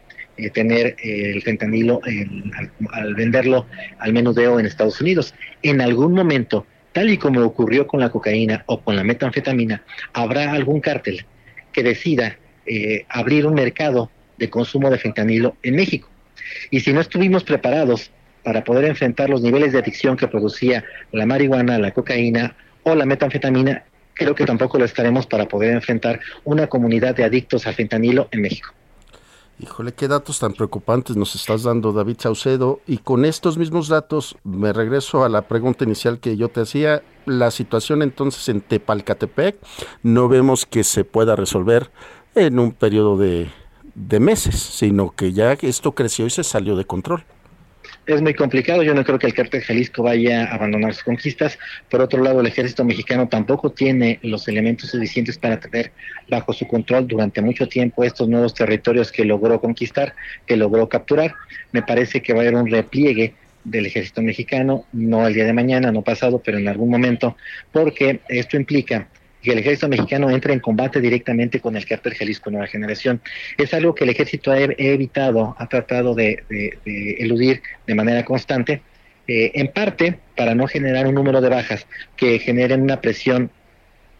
tener el fentanilo al, al, venderlo al menudeo en Estados Unidos. En algún momento tal y como ocurrió con la cocaína o con la metanfetamina, habrá algún cártel que decida eh, abrir un mercado de consumo de fentanilo en México. Y si no estuvimos preparados para poder enfrentar los niveles de adicción que producía la marihuana, la cocaína o la metanfetamina, creo que tampoco lo estaremos para poder enfrentar una comunidad de adictos al fentanilo en México. Híjole, qué datos tan preocupantes nos estás dando, David Saucedo. Y con estos mismos datos, me regreso a la pregunta inicial que yo te hacía. La situación entonces en Tepalcatepec no vemos que se pueda resolver en un periodo de, de meses, sino que ya esto creció y se salió de control es muy complicado. Yo no creo que el cártel Jalisco vaya a abandonar sus conquistas. Por otro lado, el ejército mexicano tampoco tiene los elementos suficientes para tener bajo su control durante mucho tiempo estos nuevos territorios que logró conquistar, que logró capturar. Me parece que va a haber un repliegue del ejército mexicano, no el día de mañana, no pasado, pero en algún momento, porque esto implica que el ejército mexicano entre en combate directamente con el cártel Jalisco Nueva Generación. Es algo que el ejército ha evitado, ha tratado de, eludir de manera constante, eh, en parte para no generar un número de bajas que generen una presión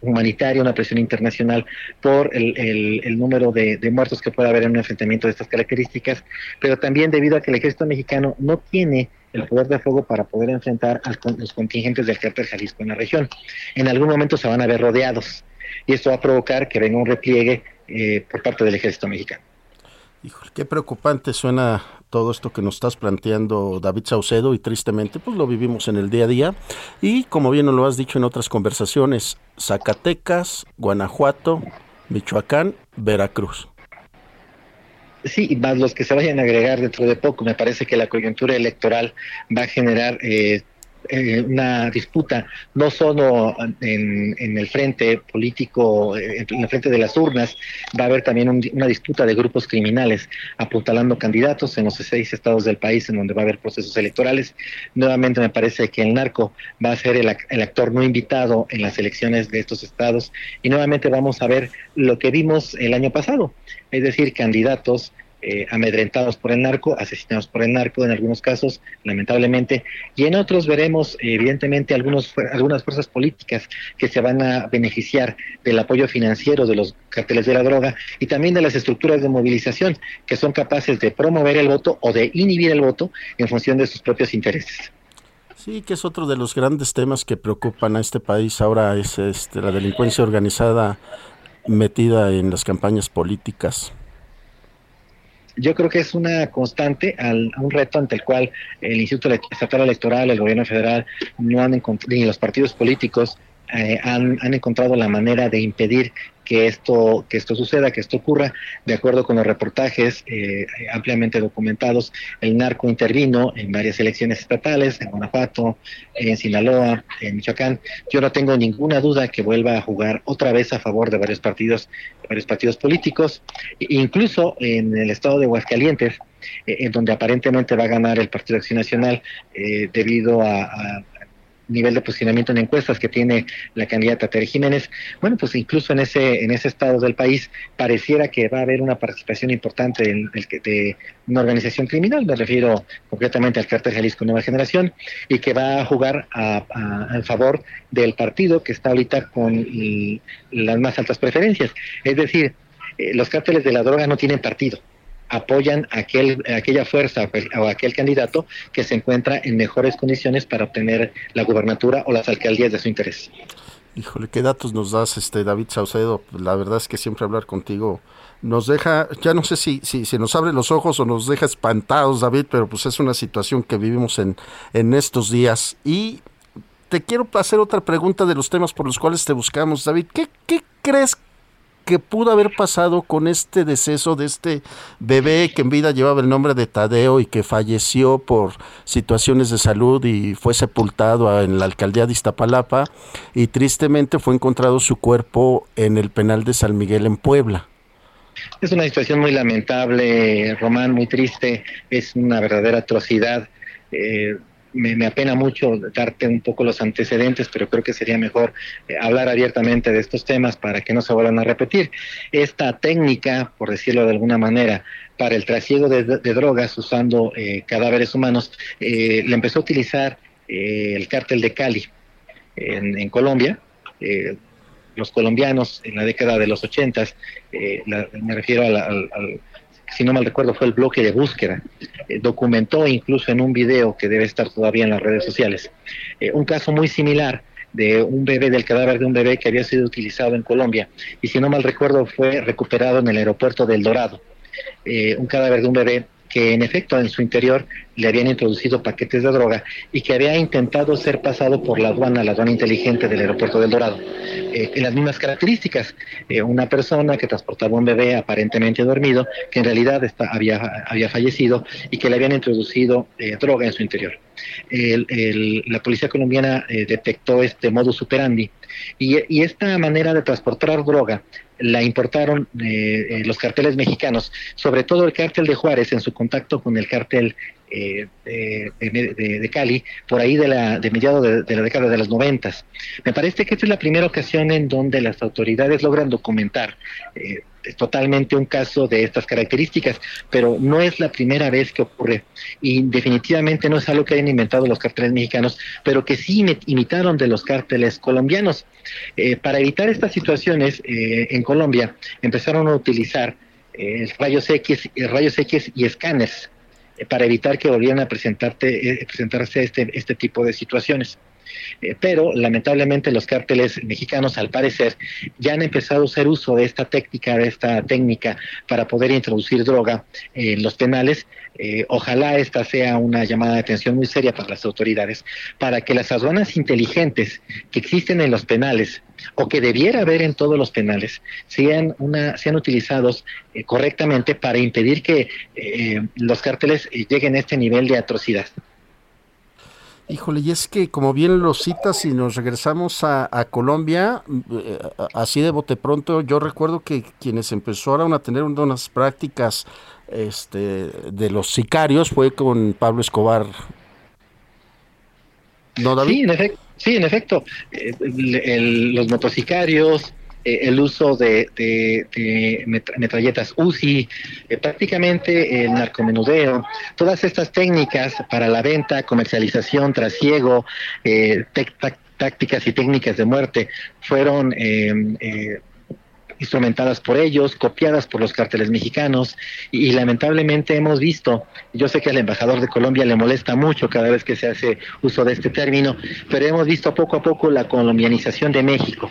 humanitaria, una presión internacional por el, número de, de, muertos que pueda haber en un enfrentamiento de estas características, pero también debido a que el ejército mexicano no tiene el poder de fuego para poder enfrentar a los contingentes del cártel Jalisco en la región. En algún momento se van a ver rodeados y esto va a provocar que venga un repliegue eh, por parte del ejército mexicano. Híjole, qué preocupante suena todo esto que nos estás planteando, David Saucedo, y tristemente, pues lo vivimos en el día a día. Y como bien lo has dicho en otras conversaciones, Zacatecas, Guanajuato, Michoacán, Veracruz. Sí, más los que se vayan a agregar dentro de poco. Me parece que la coyuntura electoral va a generar eh, eh, una disputa no solo en, el frente político, eh, en el frente de las urnas, va a haber también una disputa de grupos criminales apuntalando candidatos en los seis estados del país en donde va a haber procesos electorales. Nuevamente me parece que el narco va a ser el, el actor no invitado en las elecciones de estos estados y nuevamente vamos a ver lo que vimos el año pasado, es decir, candidatos eh, amedrentados por el narco, asesinados por el narco en algunos casos, lamentablemente, y en otros veremos evidentemente algunos, algunas fuerzas políticas que se van a beneficiar del apoyo financiero de los carteles de la droga y también de las estructuras de movilización que son capaces de promover el voto o de inhibir el voto en función de sus propios intereses. Sí, que es otro de los grandes temas que preocupan a este país ahora, es este, la delincuencia organizada metida en las campañas políticas yo creo que es una constante, al, un reto ante el cual el Instituto Estatal Electoral, el gobierno federal, no han ni los partidos políticos eh, han, han, encontrado la manera de impedir que esto, que esto suceda, que esto ocurra. De acuerdo con los reportajes eh, ampliamente documentados, el narco intervino en varias elecciones estatales, en Guanajuato, en Sinaloa, en Michoacán. Yo no tengo ninguna duda que vuelva a jugar otra vez a favor de varios partidos, varios partidos políticos, e incluso en el estado de Aguascalientes, eh, en donde aparentemente va a ganar el Partido Acción Nacional debido a nivel de posicionamiento en encuestas que tiene la candidata Tere Jiménez, bueno, pues incluso en ese, en ese estado del país pareciera que va a haber una participación importante de, de una organización criminal, me refiero concretamente al cártel Jalisco Nueva Generación, y que va a jugar a, favor del partido que está ahorita con las más altas preferencias. Es decir, eh, los cárteles de la droga no tienen partido apoyan aquel, aquella fuerza o aquel candidato que se encuentra en mejores condiciones para obtener la gubernatura o las alcaldías de su interés. Híjole, qué datos nos das, este David Saucedo. La verdad es que siempre hablar contigo nos deja, ya no sé si, si, si, nos abre los ojos o nos deja espantados, David, pero pues es una situación que vivimos en, en estos días. Y te quiero hacer otra pregunta de los temas por los cuales te buscamos, David. ¿Qué, qué crees que pudo haber pasado con este deceso de este bebé que en vida llevaba el nombre de Tadeo y que falleció por situaciones de salud y fue sepultado en la alcaldía de Iztapalapa y tristemente fue encontrado su cuerpo en el penal de San Miguel en Puebla? Es una situación muy lamentable, Román, muy triste, es una verdadera atrocidad. Eh, me, apena mucho darte un poco los antecedentes, pero creo que sería mejor eh, hablar abiertamente de estos temas para que no se vuelvan a repetir. Esta técnica, por decirlo de alguna manera, para el trasiego de, drogas usando eh, cadáveres humanos, eh, le empezó a utilizar el cártel de Cali en, Colombia. los colombianos en la década de los ochentas, me refiero al si no mal recuerdo, fue el bloque de búsqueda. Eh, documentó incluso en un video que debe estar todavía en las redes sociales eh, un caso muy similar de un bebé, del cadáver de un bebé que había sido utilizado en Colombia y si no mal recuerdo fue recuperado en el aeropuerto del Dorado. Eh, un cadáver de un bebé que en efecto en su interior le habían introducido paquetes de droga y que había intentado ser pasado por la aduana, la aduana inteligente del aeropuerto del Dorado. Eh, en las mismas características, eh, una persona que transportaba un bebé aparentemente dormido, que en realidad había, había fallecido y que le habían introducido eh, droga en su interior. la policía colombiana detectó este modus operandi y, y esta manera de transportar droga la importaron los carteles mexicanos, sobre todo el cártel de Juárez en su contacto con el cártel eh, de, Cali, por ahí de, la, de mediados de, la década de los noventas. Me parece que esta es la primera ocasión en donde las autoridades logran documentar eh, totalmente un caso de estas características, pero no es la primera vez que ocurre y definitivamente no es algo que hayan inventado los cárteles mexicanos, pero que sí imitaron de los cárteles colombianos. Eh, para evitar estas situaciones en Colombia empezaron a utilizar rayos X, rayos X y escáneres para evitar que volvieran a presentarte, eh, presentarse este, este tipo de situaciones. Eh, pero lamentablemente los cárteles mexicanos al parecer ya han empezado a hacer uso de esta técnica, de esta técnica para poder introducir droga en los penales. Eh, ojalá esta sea una llamada de atención muy seria para las autoridades, para que las aduanas inteligentes que existen en los penales o que debiera haber en todos los penales sean, una, sean utilizados eh, correctamente para impedir que los cárteles lleguen a este nivel de atrocidad. Híjole, y es que como bien lo citas y nos regresamos a, Colombia, eh, así de bote pronto, yo recuerdo que quienes empezaron a tener unas prácticas este, de los sicarios fue con Pablo Escobar. Sí, en efecto. Eh, los motosicarios, eh, el uso de, metralletas UCI, eh, prácticamente el narcomenudeo, todas estas técnicas para la venta, comercialización, trasiego, eh, tácticas y técnicas de muerte fueron instrumentadas por ellos, copiadas por los cárteles mexicanos y, lamentablemente hemos visto, yo sé que al embajador de Colombia le molesta mucho cada vez que se hace uso de este término, pero hemos visto poco a poco la colombianización de México.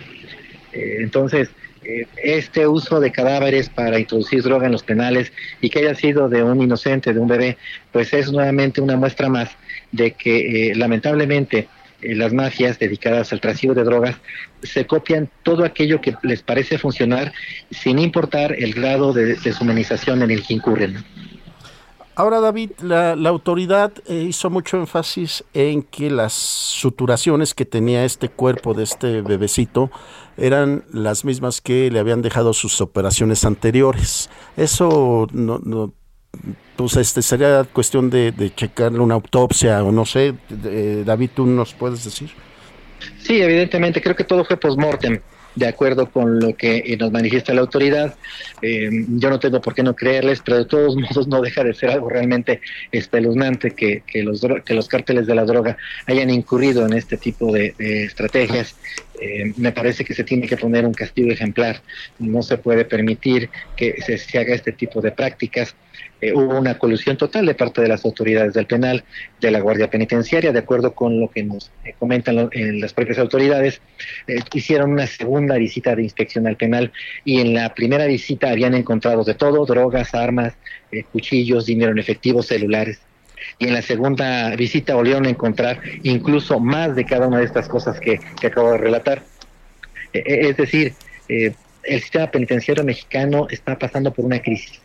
Eh, entonces, eh, este uso de cadáveres para introducir droga en los penales y que haya sido de un inocente, de un bebé, pues es nuevamente una muestra más de que eh, lamentablemente las mafias dedicadas al trasiego de drogas se copian todo aquello que les parece funcionar sin importar el grado de deshumanización en el que incurren. Ahora, David, la, autoridad eh, hizo mucho énfasis en que las suturaciones que tenía este cuerpo de este bebecito eran las mismas que le habían dejado sus operaciones anteriores. Eso no, pues este sería cuestión de, checarle una autopsia o no sé. David, ¿tú nos puedes decir? Sí, evidentemente, creo que todo fue post-mortem de acuerdo con lo que eh, nos manifiesta la autoridad. Eh, yo no tengo por qué no creerles, pero de todos modos no deja de ser algo realmente espeluznante que, que, los, que los cárteles de la droga hayan incurrido en este tipo de, estrategias. Eh, me parece que se tiene que poner un castigo ejemplar. No se puede permitir que se haga este tipo de prácticas. Eh, hubo una colusión total de parte de las autoridades del penal, de la Guardia Penitenciaria, de acuerdo con lo que nos eh, comentan en las propias autoridades, eh, hicieron una segunda visita de inspección al penal y en la primera visita habían encontrado de todo, drogas, armas, eh, cuchillos, dinero en efectivo, celulares. Y en la segunda visita volvieron a encontrar incluso más de cada una de estas cosas que, que acabo de relatar. Eh, es decir, el sistema penitenciario mexicano está pasando por una crisis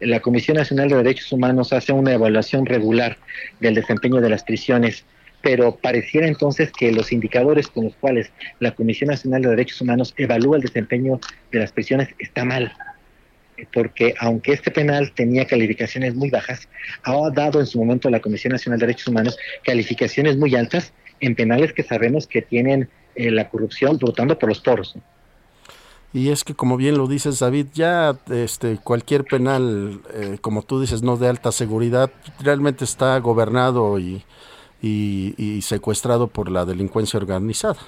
la Comisión Nacional de Derechos Humanos hace una evaluación regular del desempeño de las prisiones, pero pareciera entonces que los indicadores con los cuales la Comisión Nacional de Derechos Humanos evalúa el desempeño de las prisiones está mal. Porque aunque este penal tenía calificaciones muy bajas, ha dado en su momento la Comisión Nacional de Derechos Humanos calificaciones muy altas en penales que sabemos que tienen eh, la corrupción brotando por los poros. Y es que, como bien lo dices, David, ya este, cualquier penal, eh, como tú dices, no de alta seguridad, realmente está gobernado y, y, y secuestrado por la delincuencia organizada.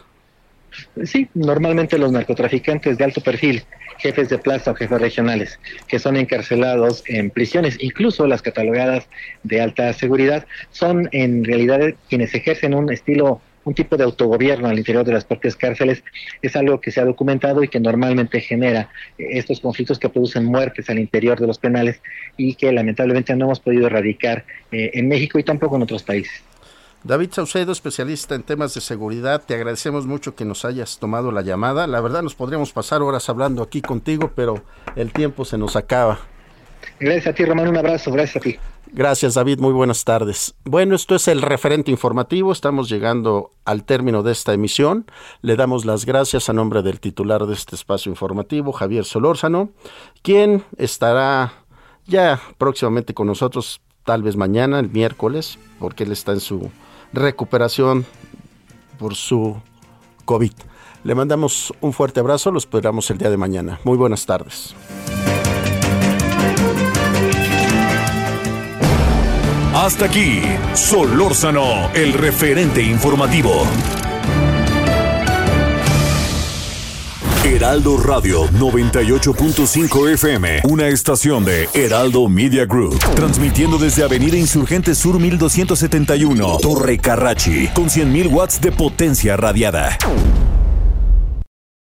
Sí, normalmente los narcotraficantes de alto perfil, jefes de plaza o jefes regionales, que son encarcelados en prisiones, incluso las catalogadas de alta seguridad, son en realidad quienes ejercen un estilo un tipo de autogobierno al interior de las propias cárceles es algo que se ha documentado y que normalmente genera estos conflictos que producen muertes al interior de los penales y que lamentablemente no hemos podido erradicar eh, en México y tampoco en otros países. David Saucedo, especialista en temas de seguridad, te agradecemos mucho que nos hayas tomado la llamada. La verdad nos podríamos pasar horas hablando aquí contigo, pero el tiempo se nos acaba. Gracias a ti, Román, un abrazo, gracias a ti. Gracias, David. Muy buenas tardes. Bueno, esto es el referente informativo. Estamos llegando al término de esta emisión. Le damos las gracias a nombre del titular de este espacio informativo, Javier Solórzano, quien estará ya próximamente con nosotros, tal vez mañana, el miércoles, porque él está en su recuperación por su COVID. Le mandamos un fuerte abrazo, lo esperamos el día de mañana. Muy buenas tardes. Hasta aquí, Solórzano, el referente informativo. Heraldo Radio 98.5 FM, una estación de Heraldo Media Group, transmitiendo desde Avenida Insurgente Sur 1271, Torre Carrachi, con 100.000 watts de potencia radiada.